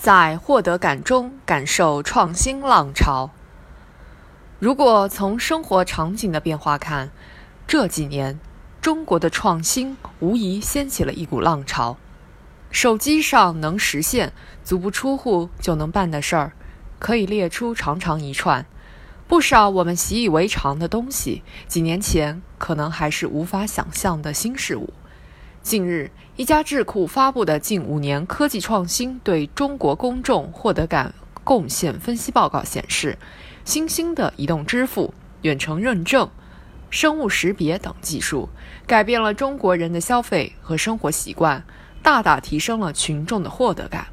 在获得感中感受创新浪潮。如果从生活场景的变化看，这几年中国的创新无疑掀起了一股浪潮。手机上能实现、足不出户就能办的事儿，可以列出长长一串。不少我们习以为常的东西，几年前可能还是无法想象的新事物。近日，一家智库发布的近五年科技创新对中国公众获得感贡献分析报告显示，新兴的移动支付、远程认证、生物识别等技术，改变了中国人的消费和生活习惯，大大提升了群众的获得感。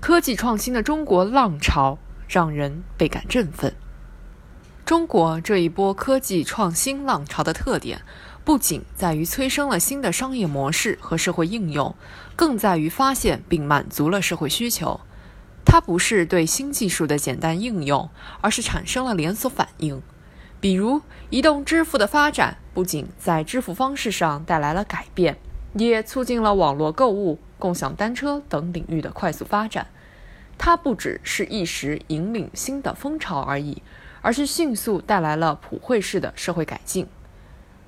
科技创新的中国浪潮让人倍感振奋。中国这一波科技创新浪潮的特点。不仅在于催生了新的商业模式和社会应用，更在于发现并满足了社会需求。它不是对新技术的简单应用，而是产生了连锁反应。比如，移动支付的发展不仅在支付方式上带来了改变，也促进了网络购物、共享单车等领域的快速发展。它不只是一时引领新的风潮而已，而是迅速带来了普惠式的社会改进。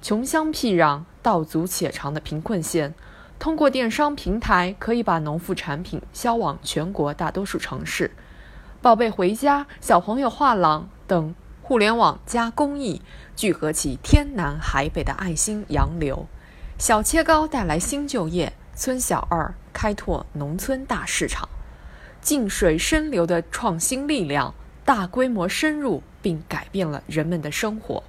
穷乡僻壤、道阻且长的贫困县，通过电商平台可以把农副产品销往全国大多数城市。宝贝回家、小朋友画廊等互联网加公益聚合起天南海北的爱心洋流。小切糕带来新就业，村小二开拓农村大市场。静水深流的创新力量，大规模深入并改变了人们的生活。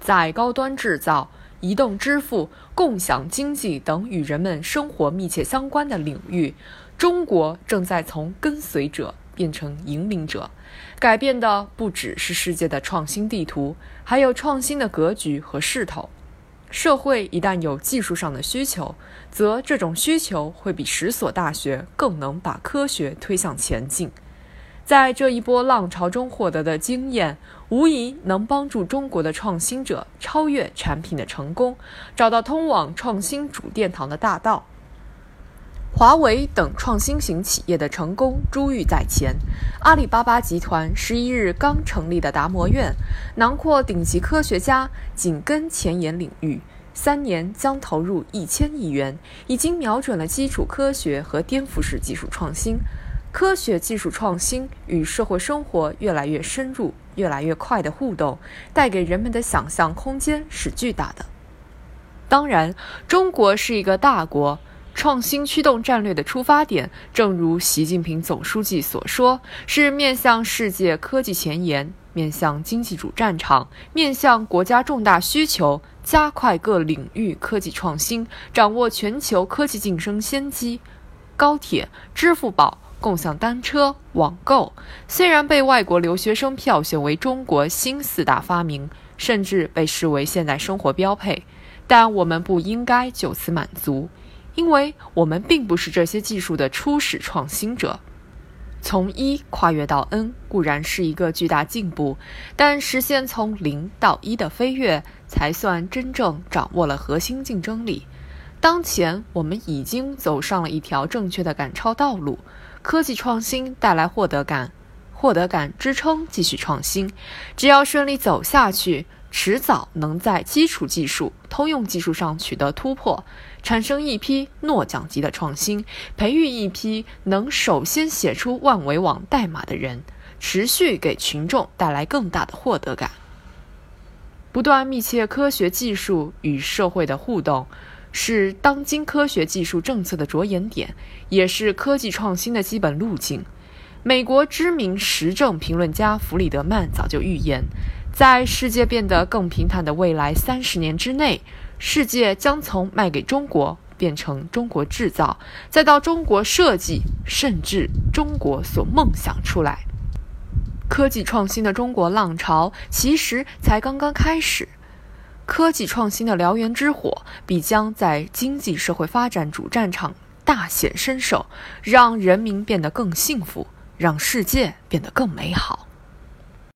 在高端制造、移动支付、共享经济等与人们生活密切相关的领域，中国正在从跟随者变成引领者，改变的不只是世界的创新地图，还有创新的格局和势头。社会一旦有技术上的需求，则这种需求会比十所大学更能把科学推向前进。在这一波浪潮中获得的经验，无疑能帮助中国的创新者超越产品的成功，找到通往创新主殿堂的大道。华为等创新型企业的成功珠玉在前。阿里巴巴集团十一日刚成立的达摩院，囊括顶级科学家，紧跟前沿领域，三年将投入一千亿元，已经瞄准了基础科学和颠覆式技术创新。科学技术创新与社会生活越来越深入、越来越快的互动，带给人们的想象空间是巨大的。当然，中国是一个大国，创新驱动战略的出发点，正如习近平总书记所说，是面向世界科技前沿，面向经济主战场，面向国家重大需求，加快各领域科技创新，掌握全球科技晋升先机。高铁、支付宝。共享单车、网购虽然被外国留学生票选为中国新四大发明，甚至被视为现代生活标配，但我们不应该就此满足，因为我们并不是这些技术的初始创新者。从一跨越到 N 固然是一个巨大进步，但实现从零到一的飞跃，才算真正掌握了核心竞争力。当前，我们已经走上了一条正确的赶超道路。科技创新带来获得感，获得感支撑继续创新。只要顺利走下去，迟早能在基础技术、通用技术上取得突破，产生一批诺奖级的创新，培育一批能首先写出万维网代码的人，持续给群众带来更大的获得感。不断密切科学技术与社会的互动。是当今科学技术政策的着眼点，也是科技创新的基本路径。美国知名时政评论家弗里德曼早就预言，在世界变得更平坦的未来三十年之内，世界将从卖给中国变成中国制造，再到中国设计，甚至中国所梦想出来。科技创新的中国浪潮其实才刚刚开始。科技创新的燎原之火，必将在经济社会发展主战场大显身手，让人民变得更幸福，让世界变得更美好。